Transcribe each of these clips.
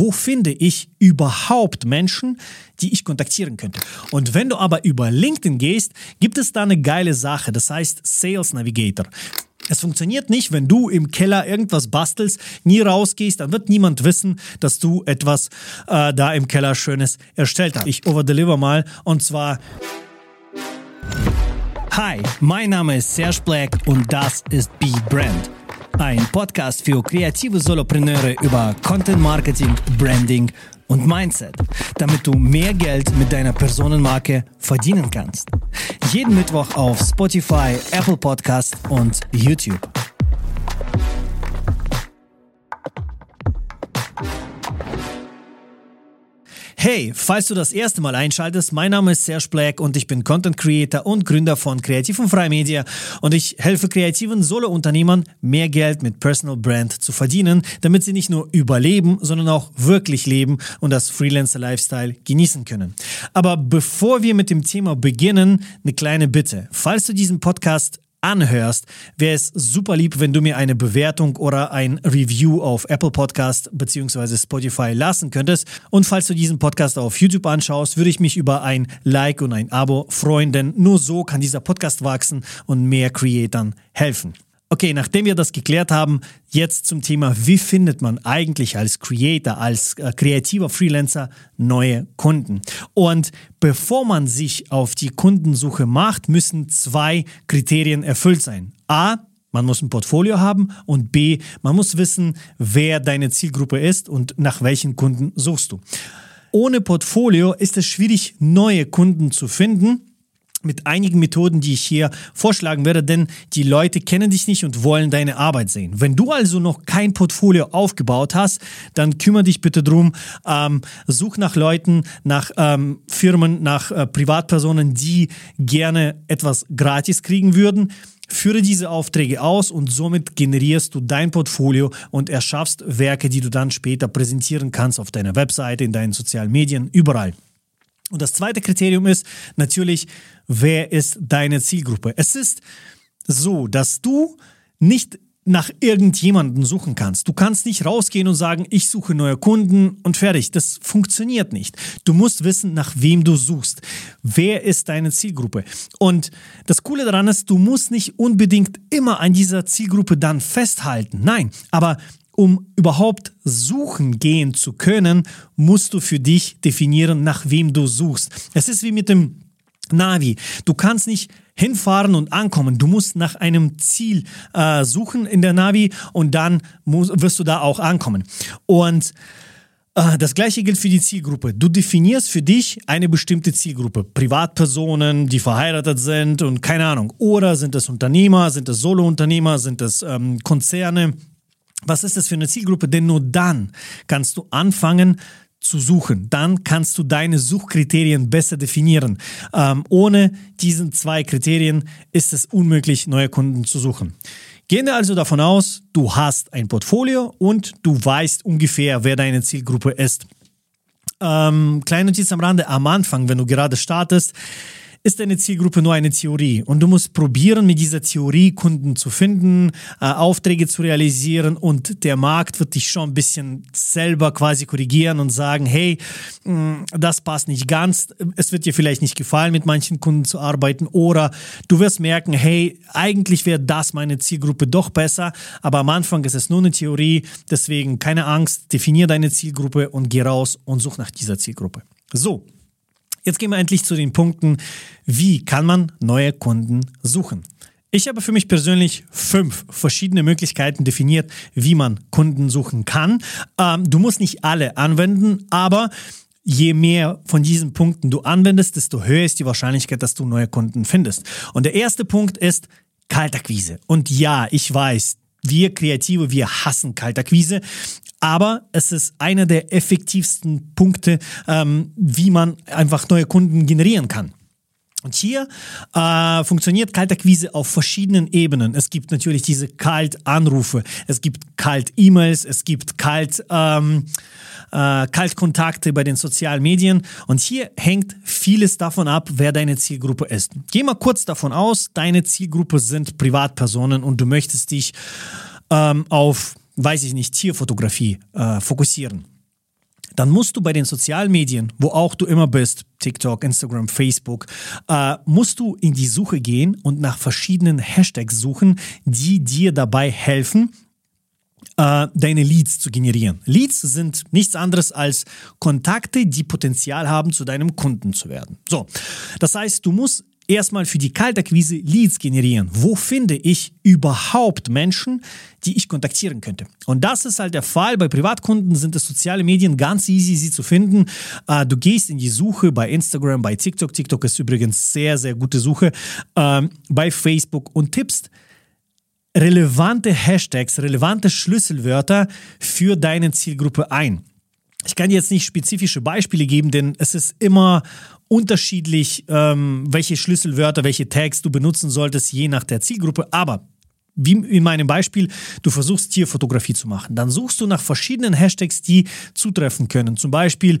wo finde ich überhaupt Menschen, die ich kontaktieren könnte. Und wenn du aber über LinkedIn gehst, gibt es da eine geile Sache, das heißt Sales Navigator. Es funktioniert nicht, wenn du im Keller irgendwas bastelst, nie rausgehst, dann wird niemand wissen, dass du etwas äh, da im Keller Schönes erstellt hast. Ich overdeliver mal und zwar. Hi, mein Name ist Serge Black und das ist Be Brand. Ein Podcast für kreative Solopreneure über Content Marketing, Branding und Mindset, damit du mehr Geld mit deiner Personenmarke verdienen kannst. Jeden Mittwoch auf Spotify, Apple Podcast und YouTube. Hey, falls du das erste Mal einschaltest, mein Name ist Serge Black und ich bin Content Creator und Gründer von Kreativ und Freimedia und ich helfe kreativen Solo-Unternehmern, mehr Geld mit Personal Brand zu verdienen, damit sie nicht nur überleben, sondern auch wirklich leben und das Freelancer-Lifestyle genießen können. Aber bevor wir mit dem Thema beginnen, eine kleine Bitte. Falls du diesen Podcast anhörst, wäre es super lieb, wenn du mir eine Bewertung oder ein Review auf Apple Podcast bzw. Spotify lassen könntest. Und falls du diesen Podcast auf YouTube anschaust, würde ich mich über ein Like und ein Abo freuen, denn nur so kann dieser Podcast wachsen und mehr Creatern helfen. Okay, nachdem wir das geklärt haben, jetzt zum Thema, wie findet man eigentlich als Creator, als äh, kreativer Freelancer neue Kunden? Und bevor man sich auf die Kundensuche macht, müssen zwei Kriterien erfüllt sein. A, man muss ein Portfolio haben und B, man muss wissen, wer deine Zielgruppe ist und nach welchen Kunden suchst du. Ohne Portfolio ist es schwierig, neue Kunden zu finden mit einigen Methoden, die ich hier vorschlagen werde, denn die Leute kennen dich nicht und wollen deine Arbeit sehen. Wenn du also noch kein Portfolio aufgebaut hast, dann kümmere dich bitte drum, ähm, such nach Leuten, nach ähm, Firmen, nach äh, Privatpersonen, die gerne etwas gratis kriegen würden. Führe diese Aufträge aus und somit generierst du dein Portfolio und erschaffst Werke, die du dann später präsentieren kannst auf deiner Webseite, in deinen sozialen Medien, überall. Und das zweite Kriterium ist natürlich, wer ist deine Zielgruppe? Es ist so, dass du nicht nach irgendjemanden suchen kannst. Du kannst nicht rausgehen und sagen, ich suche neue Kunden und fertig. Das funktioniert nicht. Du musst wissen, nach wem du suchst. Wer ist deine Zielgruppe? Und das Coole daran ist, du musst nicht unbedingt immer an dieser Zielgruppe dann festhalten. Nein, aber um überhaupt suchen gehen zu können, musst du für dich definieren, nach wem du suchst. Es ist wie mit dem Navi. Du kannst nicht hinfahren und ankommen. Du musst nach einem Ziel äh, suchen in der Navi und dann musst, wirst du da auch ankommen. Und äh, das gleiche gilt für die Zielgruppe. Du definierst für dich eine bestimmte Zielgruppe. Privatpersonen, die verheiratet sind und keine Ahnung. Oder sind es Unternehmer, sind es Solounternehmer, sind es ähm, Konzerne was ist das für eine Zielgruppe? Denn nur dann kannst du anfangen zu suchen. Dann kannst du deine Suchkriterien besser definieren. Ähm, ohne diesen zwei Kriterien ist es unmöglich, neue Kunden zu suchen. Gehen wir also davon aus, du hast ein Portfolio und du weißt ungefähr, wer deine Zielgruppe ist. Ähm, kleine Notiz am Rande, am Anfang, wenn du gerade startest, ist deine Zielgruppe nur eine Theorie? Und du musst probieren, mit dieser Theorie Kunden zu finden, äh, Aufträge zu realisieren und der Markt wird dich schon ein bisschen selber quasi korrigieren und sagen, hey, mh, mm, das passt nicht ganz, es wird dir vielleicht nicht gefallen, mit manchen Kunden zu arbeiten. Oder du wirst merken, hey, eigentlich wäre das meine Zielgruppe doch besser, aber am Anfang ist es nur eine Theorie, deswegen keine Angst, definier deine Zielgruppe und geh raus und such nach dieser Zielgruppe. So, Jetzt gehen wir endlich zu den Punkten, wie kann man neue Kunden suchen. Ich habe für mich persönlich fünf verschiedene Möglichkeiten definiert, wie man Kunden suchen kann. Ähm, du musst nicht alle anwenden, aber je mehr von diesen Punkten du anwendest, desto höher ist die Wahrscheinlichkeit, dass du neue Kunden findest. Und der erste Punkt ist Kaltakquise. Und ja, ich weiß, wir Kreative, wir hassen Kaltakquise. Aber es ist einer der effektivsten Punkte, ähm, wie man einfach neue Kunden generieren kann. Und hier äh, funktioniert Kaltakquise auf verschiedenen Ebenen. Es gibt natürlich diese Kaltanrufe, es gibt Kalt-E-Mails, es gibt Kalt, ähm, äh, Kaltkontakte bei den sozialen Medien. Und hier hängt vieles davon ab, wer deine Zielgruppe ist. Geh mal kurz davon aus, deine Zielgruppe sind Privatpersonen und du möchtest dich ähm, auf weiß ich nicht, Tierfotografie äh, fokussieren. Dann musst du bei den sozialen Medien, wo auch du immer bist, TikTok, Instagram, Facebook, äh, musst du in die Suche gehen und nach verschiedenen Hashtags suchen, die dir dabei helfen, äh, deine Leads zu generieren. Leads sind nichts anderes als Kontakte, die Potenzial haben, zu deinem Kunden zu werden. So, das heißt, du musst erstmal für die Kaltakquise Leads generieren. Wo finde ich überhaupt Menschen, die ich kontaktieren könnte? Und das ist halt der Fall. Bei Privatkunden sind es soziale Medien ganz easy, sie zu finden. Äh, du gehst in die Suche bei Instagram, bei TikTok. TikTok ist übrigens sehr, sehr gute Suche. Ähm, bei Facebook und tippst relevante Hashtags, relevante Schlüsselwörter für deine Zielgruppe ein. Ich kann jetzt nicht spezifische Beispiele geben, denn es ist immer unterschiedlich, ähm, welche Schlüsselwörter, welche Tags du benutzen solltest, je nach der Zielgruppe. Aber wie in meinem Beispiel, du versuchst Tierfotografie zu machen. Dann suchst du nach verschiedenen Hashtags, die zutreffen können. Zum Beispiel,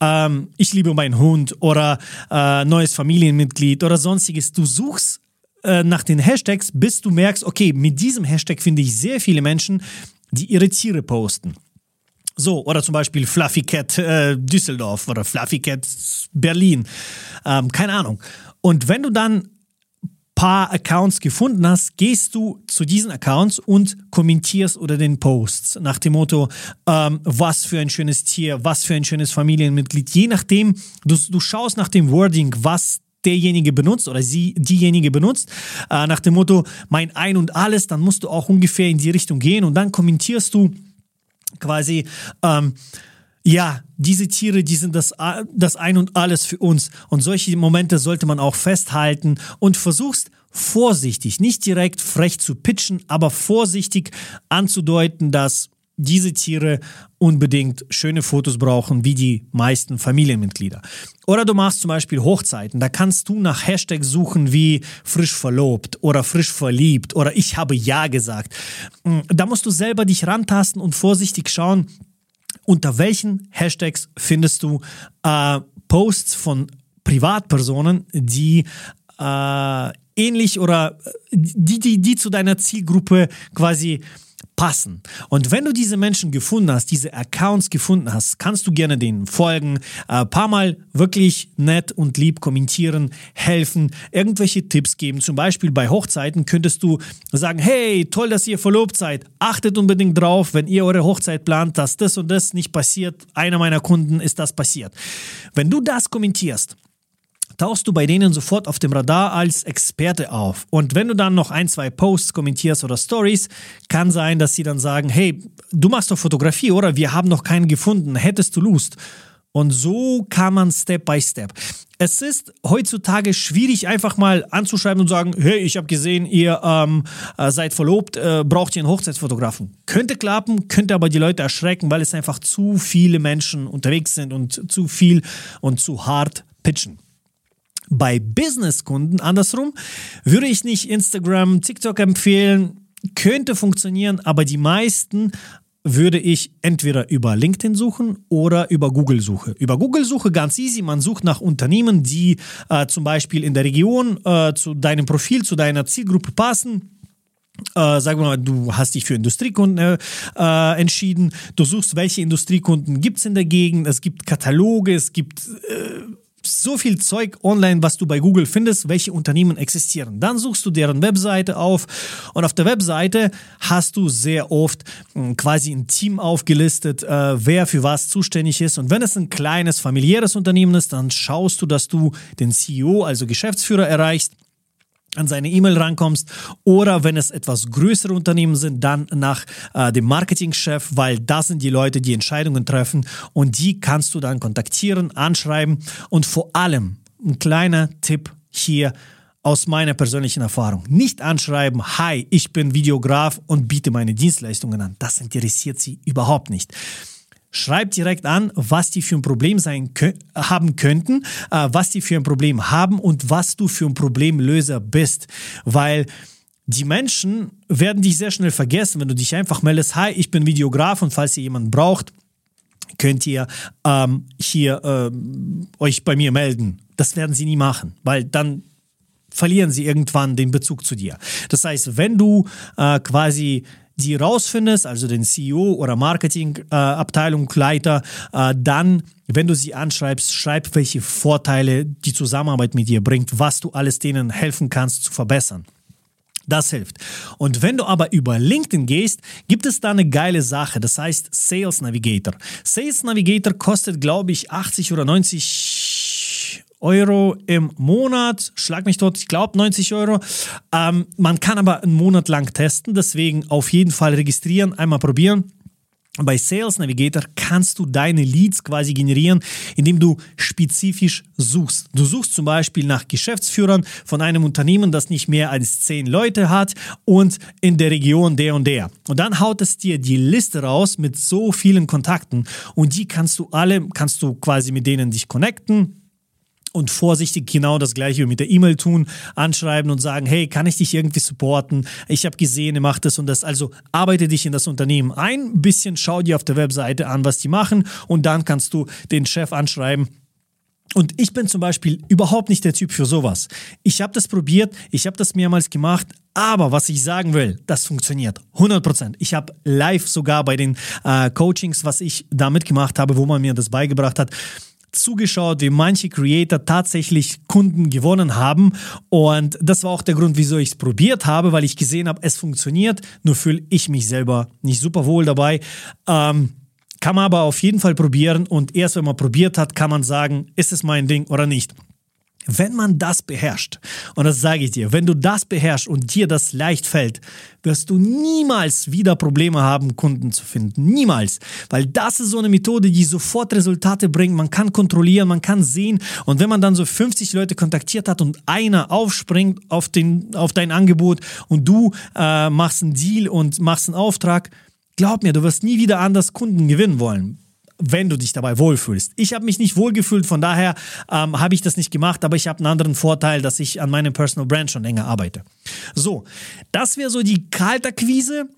ähm, ich liebe meinen Hund oder äh, neues Familienmitglied oder sonstiges. Du suchst äh, nach den Hashtags, bis du merkst, okay, mit diesem Hashtag finde ich sehr viele Menschen, die ihre Tiere posten. So, oder zum Beispiel Fluffy Cat äh, Düsseldorf oder Fluffy Cat Berlin. Ähm, keine Ahnung. Und wenn du dann paar Accounts gefunden hast, gehst du zu diesen Accounts und kommentierst unter den Posts nach dem Motto, ähm, was für ein schönes Tier, was für ein schönes Familienmitglied. Je nachdem, du, du schaust nach dem Wording, was derjenige benutzt oder sie diejenige benutzt, äh, nach dem Motto, mein Ein und Alles, dann musst du auch ungefähr in die Richtung gehen und dann kommentierst du quasi, ähm, ja, diese Tiere, die sind das, das Ein und Alles für uns. Und solche Momente sollte man auch festhalten und versuchst vorsichtig, nicht direkt frech zu pitchen, aber vorsichtig anzudeuten, dass diese Tiere unbedingt schöne Fotos brauchen, wie die meisten Familienmitglieder. Oder du machst zum Beispiel Hochzeiten, da kannst du nach Hashtags suchen wie frisch verlobt oder frisch verliebt oder ich habe Ja gesagt. Mm, da musst du selber dich rantasten und vorsichtig schauen, unter welchen Hashtags findest du äh, Posts von Privatpersonen, die äh, ähnlich oder äh, die, die, die zu deiner Zielgruppe quasi passen. Und wenn du diese Menschen gefunden hast, diese Accounts gefunden hast, kannst du gerne denen folgen, ein äh, paar Mal wirklich nett und lieb kommentieren, helfen, irgendwelche Tipps geben. Zum Beispiel bei Hochzeiten könntest du sagen, hey, toll, dass ihr verlobt seid. Achtet unbedingt drauf, wenn ihr eure Hochzeit plant, dass das und das nicht passiert. Einer meiner Kunden ist das passiert. Wenn du das kommentierst, tauchst du bei denen sofort auf dem Radar als Experte auf. Und wenn du dann noch ein, zwei Posts kommentierst oder Stories, kann sein, dass sie dann sagen, hey, du machst doch Fotografie, oder? Wir haben noch keinen gefunden. Hättest du Lust? Und so kann man Step by Step. Es ist heutzutage schwierig, einfach mal anzuschreiben und sagen, hey, ich habe gesehen, ihr ähm, äh, seid verlobt, äh, braucht ihr einen Hochzeitsfotografen. Könnte klappen, könnte aber die Leute erschrecken, weil es einfach zu viele Menschen unterwegs sind und zu viel und zu hart pitchen. Bei Businesskunden andersrum würde ich nicht Instagram, TikTok empfehlen. Könnte funktionieren, aber die meisten würde ich entweder über LinkedIn suchen oder über Google suche. Über Google suche ganz easy. Man sucht nach Unternehmen, die äh, zum Beispiel in der Region äh, zu deinem Profil, zu deiner Zielgruppe passen. Äh, sagen wir mal, du hast dich für Industriekunden äh, entschieden. Du suchst, welche Industriekunden gibt es in der Gegend. Es gibt Kataloge, es gibt äh, so viel Zeug online, was du bei Google findest, welche Unternehmen existieren. Dann suchst du deren Webseite auf und auf der Webseite hast du sehr oft hm, quasi ein Team aufgelistet, äh, wer für was zuständig ist. Und wenn es ein kleines familiäres Unternehmen ist, dann schaust du, dass du den CEO, also Geschäftsführer, erreichst an seine E-Mail rankommst oder wenn es etwas größere Unternehmen sind, dann nach äh, dem Marketingchef, weil das sind die Leute, die Entscheidungen treffen und die kannst du dann kontaktieren, anschreiben und vor allem ein kleiner Tipp hier aus meiner persönlichen Erfahrung. Nicht anschreiben, hi, ich bin Videograf und biete meine Dienstleistungen an. Das interessiert sie überhaupt nicht. Schreib direkt an, was die für ein Problem sein haben könnten, äh, was die für ein Problem haben und was du für ein Problemlöser bist. Weil die Menschen werden dich sehr schnell vergessen, wenn du dich einfach meldest, hi, ich bin Videograf und falls ihr jemanden braucht, könnt ihr ähm, hier ähm, euch bei mir melden. Das werden sie nie machen, weil dann verlieren sie irgendwann den Bezug zu dir. Das heißt, wenn du äh, quasi die rausfindest, also den CEO oder Marketingabteilungsleiter, äh, äh, dann wenn du sie anschreibst, schreib, welche Vorteile die Zusammenarbeit mit dir bringt, was du alles denen helfen kannst zu verbessern. Das hilft. Und wenn du aber über LinkedIn gehst, gibt es da eine geile Sache. Das heißt Sales Navigator. Sales Navigator kostet, glaube ich, 80 oder 90 Euro im Monat. Schlag mich dort, ich glaube 90 Euro. Ähm, man kann aber einen Monat lang testen, deswegen auf jeden Fall registrieren, einmal probieren. Bei Sales Navigator kannst du deine Leads quasi generieren, indem du spezifisch suchst. Du suchst zum Beispiel nach Geschäftsführern von einem Unternehmen, das nicht mehr als zehn Leute hat und in der Region der und der. Und dann haut es dir die Liste raus mit so vielen Kontakten und die kannst du alle, kannst du quasi mit denen dich connecten und vorsichtig genau das gleiche mit der E-Mail tun, anschreiben und sagen, hey, kann ich dich irgendwie supporten? Ich habe gesehen, ihr macht das und das. Also arbeite dich in das Unternehmen ein, bisschen schau dir auf der Webseite an, was die machen und dann kannst du den Chef anschreiben. Und ich bin zum Beispiel überhaupt nicht der Typ für sowas. Ich habe das probiert, ich habe das mehrmals gemacht, aber was ich sagen will, das funktioniert 100%. Ich habe live sogar bei den äh, Coachings, was ich da mitgemacht habe, wo man mir das beigebracht hat, zugeschaut, wie manche Creator tatsächlich Kunden gewonnen haben. Und das war auch der Grund, wieso ich es probiert habe, weil ich gesehen habe, es funktioniert. Nur fühle ich mich selber nicht super wohl dabei. Ähm, kann man aber auf jeden Fall probieren und erst wenn man probiert hat, kann man sagen, ist es mein Ding oder nicht. Wenn man das beherrscht, und das sage ich dir, wenn du das beherrschst und dir das leicht fällt, wirst du niemals wieder Probleme haben, Kunden zu finden. Niemals. Weil das ist so eine Methode, die sofort Resultate bringt. Man kann kontrollieren, man kann sehen. Und wenn man dann so 50 Leute kontaktiert hat und einer aufspringt auf, den, auf dein Angebot und du äh, machst einen Deal und machst einen Auftrag, glaub mir, du wirst nie wieder anders Kunden gewinnen wollen wenn du dich dabei wohlfühlst. Ich habe mich nicht wohlgefühlt, von daher ähm, habe ich das nicht gemacht, aber ich habe einen anderen Vorteil, dass ich an meinem Personal Brand schon länger arbeite. So, das wäre so die Kalterquise.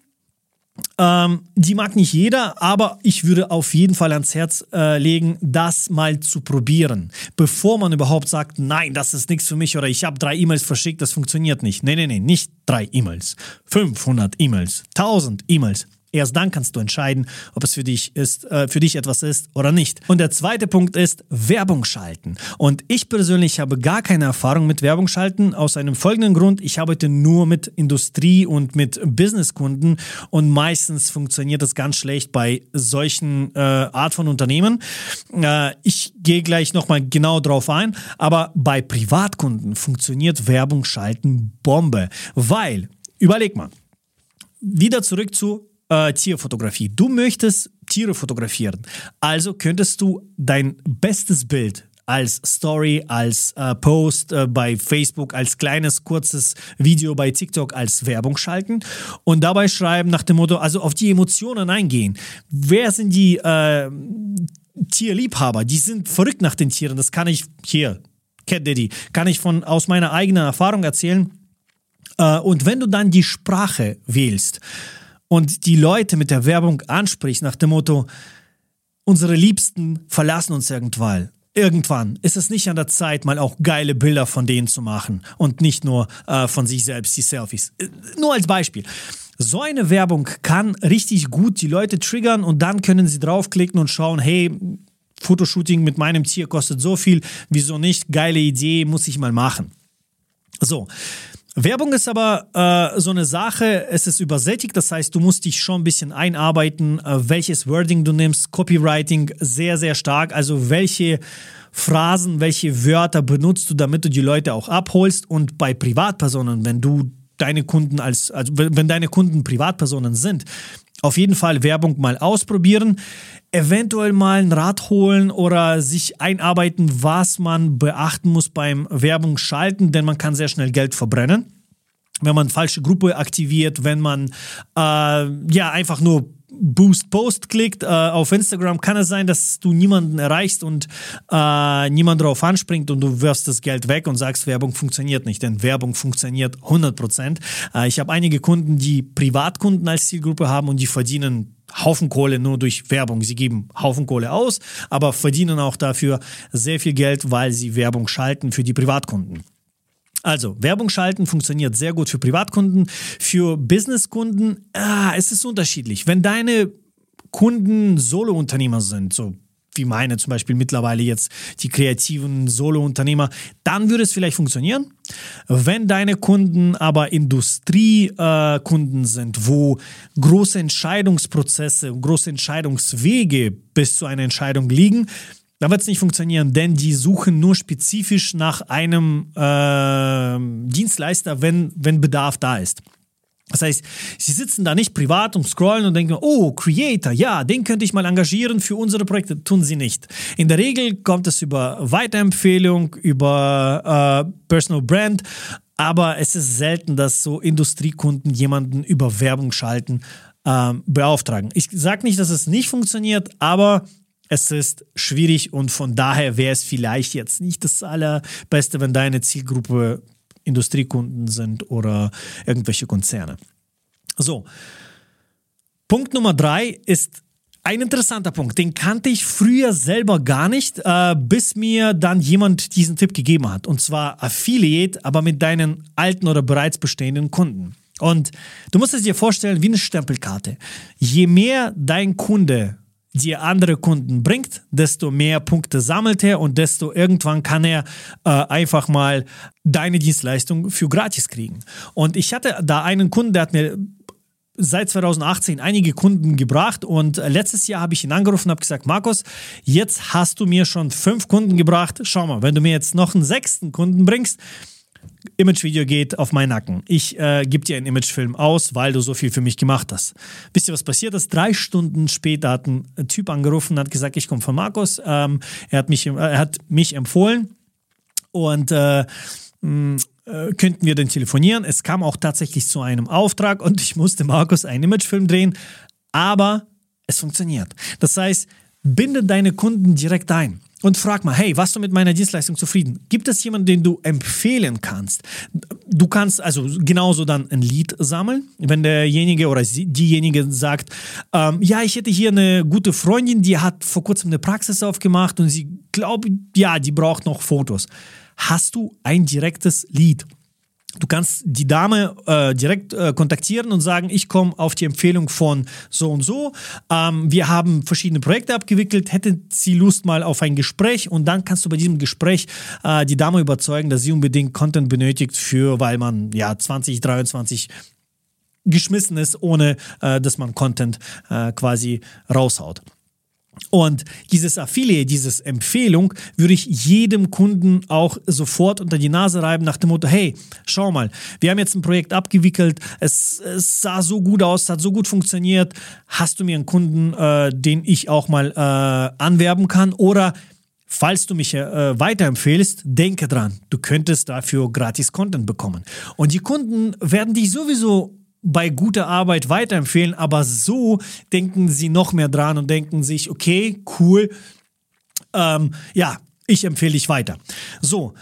Ähm, die mag nicht jeder, aber ich würde auf jeden Fall ans Herz äh, legen, das mal zu probieren, bevor man überhaupt sagt, nein, das ist nichts für mich oder ich habe drei E-Mails verschickt, das funktioniert nicht. Nee, nee, nee, nicht drei E-Mails, 500 E-Mails, 1000 E-Mails. Erst dann kannst du entscheiden, ob es für dich ist, äh, für dich etwas ist oder nicht. Und der zweite Punkt ist Werbung schalten. Und ich persönlich habe gar keine Erfahrung mit Werbung schalten aus einem folgenden Grund: Ich arbeite nur mit Industrie und mit Businesskunden und meistens funktioniert das ganz schlecht bei solchen äh, Art von Unternehmen. Äh, ich gehe gleich nochmal genau drauf ein, aber bei Privatkunden funktioniert Werbung schalten Bombe, weil überleg mal. Wieder zurück zu äh, Tierfotografie. Du möchtest Tiere fotografieren. Also könntest du dein bestes Bild als Story, als äh, Post äh, bei Facebook, als kleines, kurzes Video bei TikTok als Werbung schalten und dabei schreiben nach dem Motto, also auf die Emotionen eingehen. Wer sind die äh, Tierliebhaber? Die sind verrückt nach den Tieren. Das kann ich hier, Cat Daddy, kann ich von aus meiner eigenen Erfahrung erzählen. Äh, und wenn du dann die Sprache wählst, und die Leute mit der Werbung anspricht nach dem Motto, unsere Liebsten verlassen uns irgendwann. Irgendwann ist es nicht an der Zeit, mal auch geile Bilder von denen zu machen und nicht nur äh, von sich selbst, die Selfies. Äh, nur als Beispiel. So eine Werbung kann richtig gut die Leute triggern und dann können sie draufklicken und schauen, hey, Fotoshooting mit meinem Tier kostet so viel, wieso nicht? Geile Idee, muss ich mal machen. So, Werbung ist aber äh, so eine Sache, es ist übersättigt, das heißt, du musst dich schon ein bisschen einarbeiten, äh, welches Wording du nimmst, Copywriting sehr, sehr stark, also welche Phrasen, welche Wörter benutzt du, damit du die Leute auch abholst und bei Privatpersonen, wenn du deine Kunden als, also wenn deine Kunden Privatpersonen sind, auf jeden Fall Werbung mal ausprobieren eventuell mal ein Rat holen oder sich einarbeiten, was man beachten muss beim Werbung schalten, denn man kann sehr schnell Geld verbrennen. Wenn man falsche Gruppe aktiviert, wenn man äh, ja einfach nur Boost Post klickt äh, auf Instagram, kann es sein, dass du niemanden erreichst und äh, niemand darauf anspringt und du wirfst das Geld weg und sagst, Werbung funktioniert nicht, denn Werbung funktioniert 100%. Äh, ich habe einige Kunden, die Privatkunden als Zielgruppe haben und die verdienen Haufen Kohle nur durch Werbung. Sie geben Haufen Kohle aus, aber verdienen auch dafür sehr viel Geld, weil sie Werbung schalten für die Privatkunden. Also, Werbung schalten funktioniert sehr gut für Privatkunden. Für Businesskunden, ah, es ist unterschiedlich. Wenn deine Kunden Solo-Unternehmer sind, so wie meine zum Beispiel mittlerweile jetzt die kreativen Solo-Unternehmer, dann würde es vielleicht funktionieren. Wenn deine Kunden aber Industriekunden äh, sind, wo große Entscheidungsprozesse, große Entscheidungswege bis zu einer Entscheidung liegen, dann wird es nicht funktionieren, denn die suchen nur spezifisch nach einem äh, Dienstleister, wenn, wenn Bedarf da ist. Das heißt, sie sitzen da nicht privat und scrollen und denken, oh, Creator, ja, den könnte ich mal engagieren für unsere Projekte. Tun sie nicht. In der Regel kommt es über Weiterempfehlung, über äh, Personal Brand, aber es ist selten, dass so Industriekunden jemanden über Werbung schalten äh, beauftragen. Ich sage nicht, dass es nicht funktioniert, aber es ist schwierig und von daher wäre es vielleicht jetzt nicht das Allerbeste, wenn deine Zielgruppe Industriekunden sind oder irgendwelche Konzerne. So, Punkt Nummer drei ist ein interessanter Punkt, den kannte ich früher selber gar nicht, äh, bis mir dann jemand diesen Tipp gegeben hat. Und zwar Affiliate, aber mit deinen alten oder bereits bestehenden Kunden. Und du musst es dir vorstellen wie eine Stempelkarte. Je mehr dein Kunde dir andere Kunden bringt, desto mehr Punkte sammelt er und desto irgendwann kann er äh, einfach mal deine Dienstleistung für gratis kriegen. Und ich hatte da einen Kunden, der hat mir seit 2018 einige Kunden gebracht und letztes Jahr habe ich ihn angerufen und habe gesagt, Markus, jetzt hast du mir schon fünf Kunden gebracht. Schau mal, wenn du mir jetzt noch einen sechsten Kunden bringst, Imagevideo geht auf meinen Nacken. Ich äh, gebe dir einen Imagefilm aus, weil du so viel für mich gemacht hast. Wisst ihr, was passiert ist? Drei Stunden später hat ein Typ angerufen und hat gesagt, ich komme von Markus. Ähm, er, hat mich, äh, er hat mich empfohlen und äh, mh, äh, könnten wir denn telefonieren. Es kam auch tatsächlich zu einem Auftrag und ich musste Markus einen Imagefilm drehen, aber es funktioniert. Das heißt, binde deine Kunden direkt ein und frag mal, hey, warst du mit meiner Dienstleistung zufrieden? Gibt es jemanden, den du empfehlen kannst? Du kannst also genauso dann ein Lied sammeln, wenn derjenige oder diejenige sagt, ähm, ja, ich hätte hier eine gute Freundin, die hat vor kurzem eine Praxis aufgemacht und sie glaubt, ja, die braucht noch Fotos. Hast du ein direktes Lied? Du kannst die Dame äh, direkt äh, kontaktieren und sagen, ich komme auf die Empfehlung von so und so. Ähm, wir haben verschiedene Projekte abgewickelt. Hätte sie Lust mal auf ein Gespräch? Und dann kannst du bei diesem Gespräch äh, die Dame überzeugen, dass sie unbedingt Content benötigt für, weil man ja 2023 geschmissen ist, ohne äh, dass man Content äh, quasi raushaut. Und dieses Affiliate, diese Empfehlung würde ich jedem Kunden auch sofort unter die Nase reiben nach dem Motto, hey, schau mal, wir haben jetzt ein Projekt abgewickelt, es, es sah so gut aus, hat so gut funktioniert, hast du mir einen Kunden, äh, den ich auch mal äh, anwerben kann oder Falls du mich äh, weiterempfehlst, denke dran, du könntest dafür gratis Content bekommen. Und die Kunden werden dich sowieso bei guter Arbeit weiterempfehlen, aber so denken sie noch mehr dran und denken sich, okay, cool, ähm, ja, ich empfehle dich weiter. So,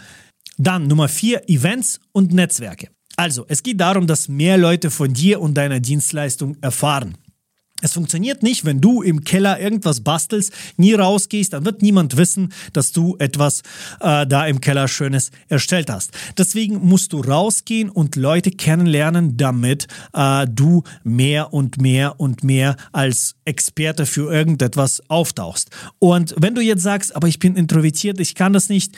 dann Nummer vier, Events und Netzwerke. Also, es geht darum, dass mehr Leute von dir und deiner Dienstleistung erfahren. Es funktioniert nicht, wenn du im Keller irgendwas bastelst, nie rausgehst, dann wird niemand wissen, dass du etwas äh, da im Keller Schönes erstellt hast. Deswegen musst du rausgehen und Leute kennenlernen, damit äh, du mehr und mehr und mehr als Experte für irgendetwas auftauchst. Und wenn du jetzt sagst, aber ich bin introvertiert, ich kann das nicht,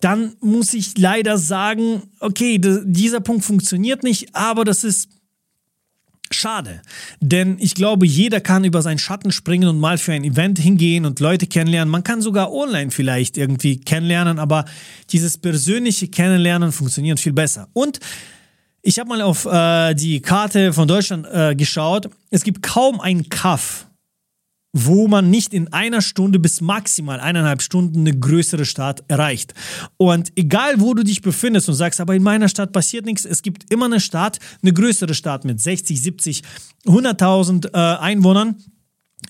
dann muss ich leider sagen, okay, dieser Punkt funktioniert nicht, aber das ist Schade, denn ich glaube, jeder kann über seinen Schatten springen und mal für ein Event hingehen und Leute kennenlernen. Man kann sogar online vielleicht irgendwie kennenlernen, aber dieses persönliche Kennenlernen funktioniert viel besser. Und ich habe mal auf äh, die Karte von Deutschland äh, geschaut. Es gibt kaum einen Kaff wo man nicht in einer Stunde bis maximal eineinhalb Stunden eine größere Stadt erreicht. Und egal, wo du dich befindest und sagst, aber in meiner Stadt passiert nichts, es gibt immer eine Stadt, eine größere Stadt mit 60, 70, 100.000 äh, Einwohnern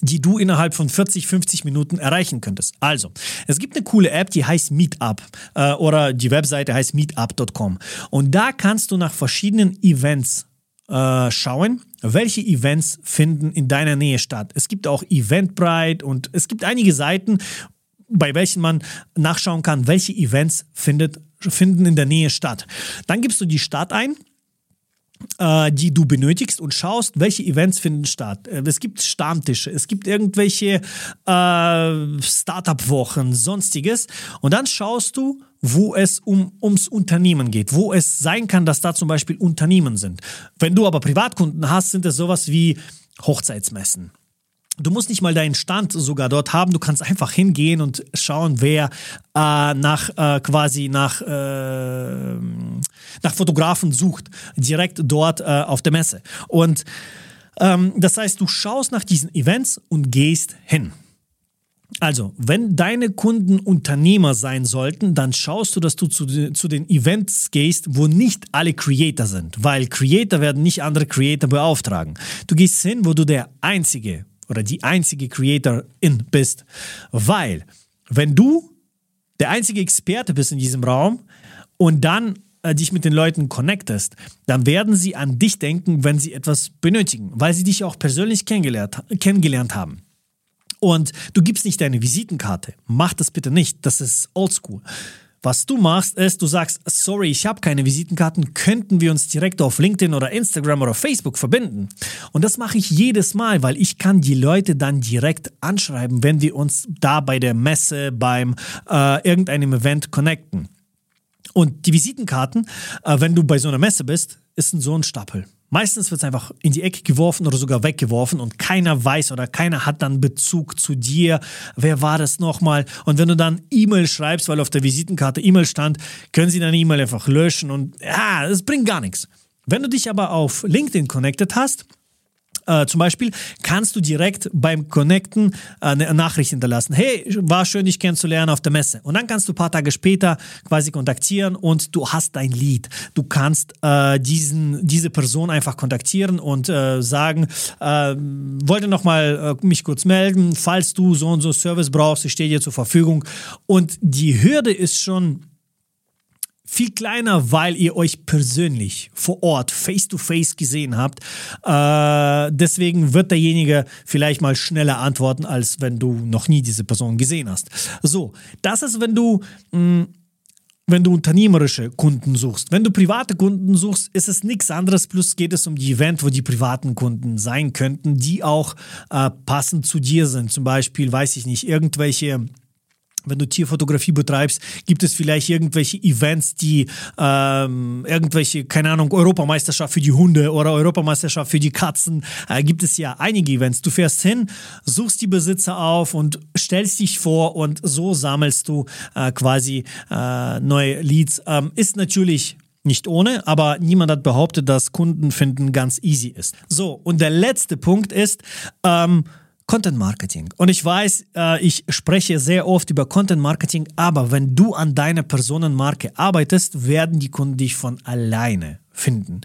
die du innerhalb von 40, 50 Minuten erreichen könntest. Also, es gibt eine coole App, die heißt Meetup äh, oder die Webseite heißt meetup.com und da kannst du nach verschiedenen Events äh, schauen, welche Events finden in deiner Nähe statt. Es gibt auch Eventbrite und es gibt einige Seiten, bei welchen man nachschauen kann, welche Events findet finden in der Nähe statt. Dann gibst du die Stadt ein äh, die du benötigst und schaust, welche Events finden statt. Äh, es gibt Stammtische, es gibt irgendwelche äh, Startup-Wochen, sonstiges. Und dann schaust du, wo es um, ums Unternehmen geht, wo es sein kann, dass da zum Beispiel Unternehmen sind. Wenn du aber Privatkunden hast, sind es sowas wie Hochzeitsmessen. Du musst nicht mal deinen Stand sogar dort haben. Du kannst einfach hingehen und schauen, wer äh, nach äh, quasi nach, äh, nach Fotografen sucht, direkt dort äh, auf der Messe. Und ähm, das heißt, du schaust nach diesen Events und gehst hin. Also, wenn deine Kunden Unternehmer sein sollten, dann schaust du, dass du zu, zu, den Events gehst, wo nicht alle Creator sind, weil Creator werden nicht andere Creator beauftragen. Du gehst hin, wo du der einzige oder die einzige Creatorin bist, weil wenn du der einzige Experte bist in diesem Raum und dann äh, dich mit den Leuten connectest, dann werden sie an dich denken, wenn sie etwas benötigen, weil sie dich auch persönlich kennengelernt, kennengelernt haben. Und du gibst nicht deine Visitenkarte. Mach das bitte nicht. Das ist oldschool. Was du machst, ist, du sagst, sorry, ich habe keine Visitenkarten, könnten wir uns direkt auf LinkedIn oder Instagram oder Facebook verbinden? Und das mache ich jedes Mal, weil ich kann die Leute dann direkt anschreiben, wenn wir uns da bei der Messe, beim äh, irgendeinem Event connecten. Und die Visitenkarten, äh, wenn du bei so einer Messe bist, ist so ein Stapel. Meistens wird es einfach in die Ecke geworfen oder sogar weggeworfen und keiner weiß oder keiner hat dann Bezug zu dir. Wer war das nochmal? Und wenn du dann E-Mail schreibst, weil auf der Visitenkarte E-Mail stand, können sie deine E-Mail einfach löschen und ja, es bringt gar nichts. Wenn du dich aber auf LinkedIn connected hast, äh, zum Beispiel kannst du direkt beim Connecten äh, eine Nachricht hinterlassen. Hey, war schön, dich kennenzulernen auf der Messe. Und dann kannst du ein paar Tage später quasi kontaktieren und du hast dein Lied. Du kannst äh, diesen, diese Person einfach kontaktieren und äh, sagen, äh, wollte nochmal äh, mich kurz melden, falls du so und so Service brauchst, ich stehe dir zur Verfügung. Und die Hürde ist schon viel kleiner, weil ihr euch persönlich vor Ort face-to-face -face gesehen habt. Äh, deswegen wird derjenige vielleicht mal schneller antworten, als wenn du noch nie diese Person gesehen hast. So, das ist, wenn du mh, mm, wenn du unternehmerische Kunden suchst. Wenn du private Kunden suchst, ist es nichts anderes. Plus geht es um die Event, wo die privaten Kunden sein könnten, die auch äh, passend zu dir sind. Zum Beispiel, weiß ich nicht, irgendwelche wenn du Tierfotografie betreibst, gibt es vielleicht irgendwelche Events, die ähm, irgendwelche, keine Ahnung, Europameisterschaft für die Hunde oder Europameisterschaft für die Katzen. Äh, gibt es ja einige Events. Du fährst hin, suchst die Besitzer auf und stellst dich vor und so sammelst du äh, quasi äh, neue Leads. Ähm, ist natürlich nicht ohne, aber niemand hat behauptet, dass Kundenfinden ganz easy ist. So, und der letzte Punkt ist, ähm, Content Marketing. Und ich weiß, äh, ich spreche sehr oft über Content Marketing, aber wenn du an deiner Personenmarke arbeitest, werden die Kunden dich von alleine finden.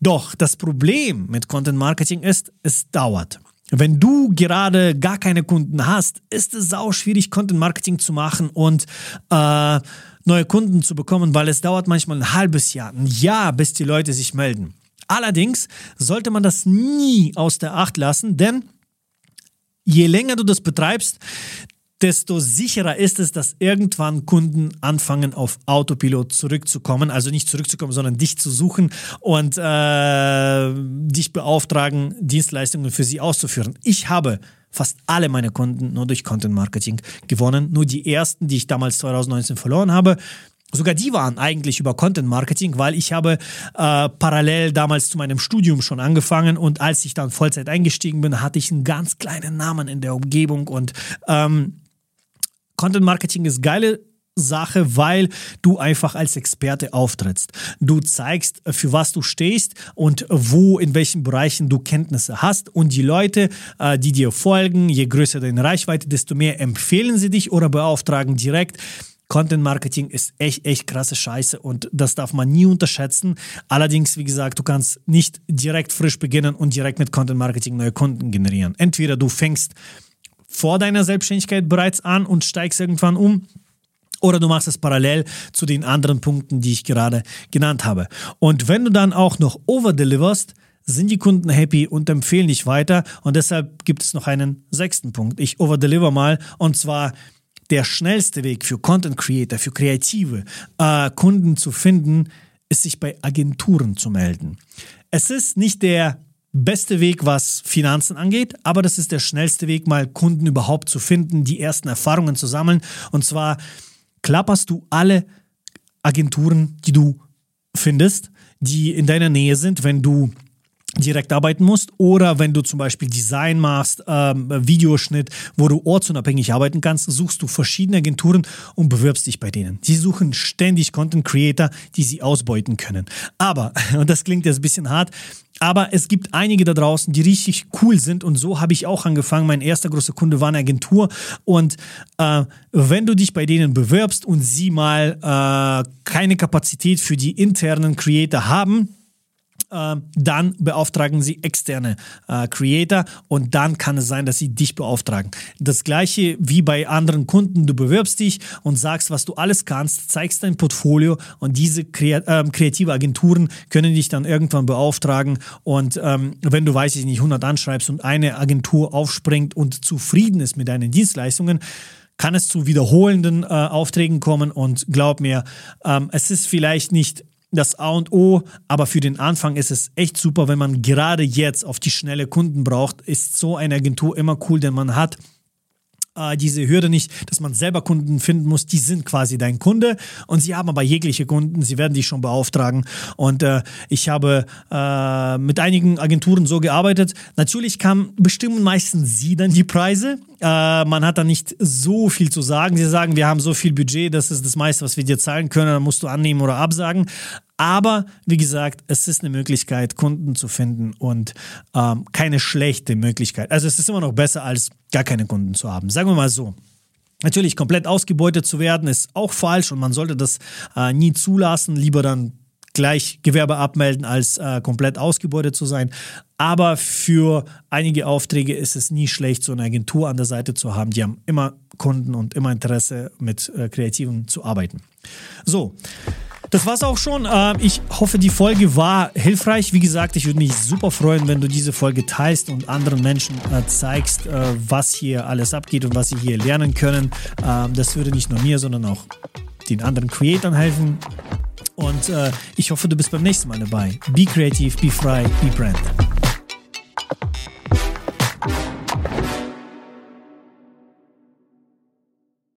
Doch das Problem mit Content Marketing ist, es dauert. Wenn du gerade gar keine Kunden hast, ist es sau schwierig, Content Marketing zu machen und äh, neue Kunden zu bekommen, weil es dauert manchmal ein halbes Jahr, ein Jahr, bis die Leute sich melden. Allerdings sollte man das nie aus der Acht lassen, denn je länger du das betreibst, desto sicherer ist es, dass irgendwann Kunden anfangen, auf Autopilot zurückzukommen. Also nicht zurückzukommen, sondern dich zu suchen und äh, dich beauftragen, Dienstleistungen für sie auszuführen. Ich habe fast alle meine Kunden nur durch Content Marketing gewonnen. Nur die ersten, die ich damals 2019 verloren habe, Sogar die waren eigentlich über Content Marketing, weil ich habe äh, parallel damals zu meinem Studium schon angefangen und als ich dann Vollzeit eingestiegen bin, hatte ich einen ganz kleinen Namen in der Umgebung und ähm, Content Marketing ist geile Sache, weil du einfach als Experte auftrittst. Du zeigst, für was du stehst und wo, in welchen Bereichen du Kenntnisse hast. Und die Leute, äh, die dir folgen, je größer deine Reichweite, desto mehr empfehlen sie dich oder beauftragen direkt. Content Marketing ist echt, echt krasse Scheiße und das darf man nie unterschätzen. Allerdings, wie gesagt, du kannst nicht direkt frisch beginnen und direkt mit Content Marketing neue Kunden generieren. Entweder du fängst vor deiner Selbstständigkeit bereits an und steigst irgendwann um. Oder du machst es parallel zu den anderen Punkten, die ich gerade genannt habe. Und wenn du dann auch noch overdeliverst, sind die Kunden happy und empfehlen dich weiter. Und deshalb gibt es noch einen sechsten Punkt. Ich overdeliver mal. Und zwar der schnellste Weg für Content Creator, für Kreative, äh, Kunden zu finden, ist sich bei Agenturen zu melden. Es ist nicht der beste Weg, was Finanzen angeht, aber das ist der schnellste Weg, mal Kunden überhaupt zu finden, die ersten Erfahrungen zu sammeln. Und zwar klapperst du alle Agenturen, die du findest, die in deiner Nähe sind, wenn du direkt arbeiten musst oder wenn du zum Beispiel Design machst, ähm, Videoschnitt, wo du ortsunabhängig arbeiten kannst, suchst du verschiedene Agenturen und bewirbst dich bei denen. Sie suchen ständig Content Creator, die sie ausbeuten können. Aber, und das klingt jetzt ein bisschen hart, aber es gibt einige da draußen, die richtig cool sind und so habe ich auch angefangen. Mein erster großer Kunde war eine Agentur und äh, wenn du dich bei denen bewirbst und sie mal äh, keine Kapazität für die internen Creator haben, dann beauftragen sie externe äh, Creator und dann kann es sein, dass sie dich beauftragen. Das gleiche wie bei anderen Kunden, du bewirbst dich und sagst, was du alles kannst, zeigst dein Portfolio und diese kreat äh, kreative Agenturen können dich dann irgendwann beauftragen und ähm, wenn du, weiß ich nicht, 100 anschreibst und eine Agentur aufspringt und zufrieden ist mit deinen Dienstleistungen, kann es zu wiederholenden äh, Aufträgen kommen und glaub mir, ähm, es ist vielleicht nicht das A und O, aber für den Anfang ist es echt super, wenn man gerade jetzt auf die schnelle Kunden braucht, ist so eine Agentur immer cool, denn man hat äh, diese Hürde nicht, dass man selber Kunden finden muss, die sind quasi dein Kunde und sie haben aber jegliche Kunden, sie werden dich schon beauftragen und äh, ich habe äh, mit einigen Agenturen so gearbeitet. Natürlich kam bestimmen meistens sie dann die Preise. Äh, man hat da nicht so viel zu sagen. Sie sagen, wir haben so viel Budget, das ist das meiste, was wir dir zahlen können, dann musst du annehmen oder absagen. Aber wie gesagt, es ist eine Möglichkeit, Kunden zu finden und ähm, keine schlechte Möglichkeit. Also es ist immer noch besser, als gar keine Kunden zu haben. Sagen wir mal so. Natürlich, komplett ausgebeutet zu werden, ist auch falsch und man sollte das äh, nie zulassen. Lieber dann gleich Gewerbe abmelden, als äh, komplett ausgebeutet zu sein. Aber für einige Aufträge ist es nie schlecht, so eine Agentur an der Seite zu haben. Die haben immer Kunden und immer Interesse, mit äh, Kreativen zu arbeiten. So. Das war's auch schon. Ähm, ich hoffe, die Folge war hilfreich. Wie gesagt, ich würde mich super freuen, wenn du diese Folge teilst und anderen Menschen äh, zeigst, äh, was hier alles abgeht und was sie hier lernen können. Ähm, das würde nicht nur mir, sondern auch den anderen Creatoren helfen. Und äh, ich hoffe, du bist beim nächsten Mal dabei. Be creative, be frei, be brand.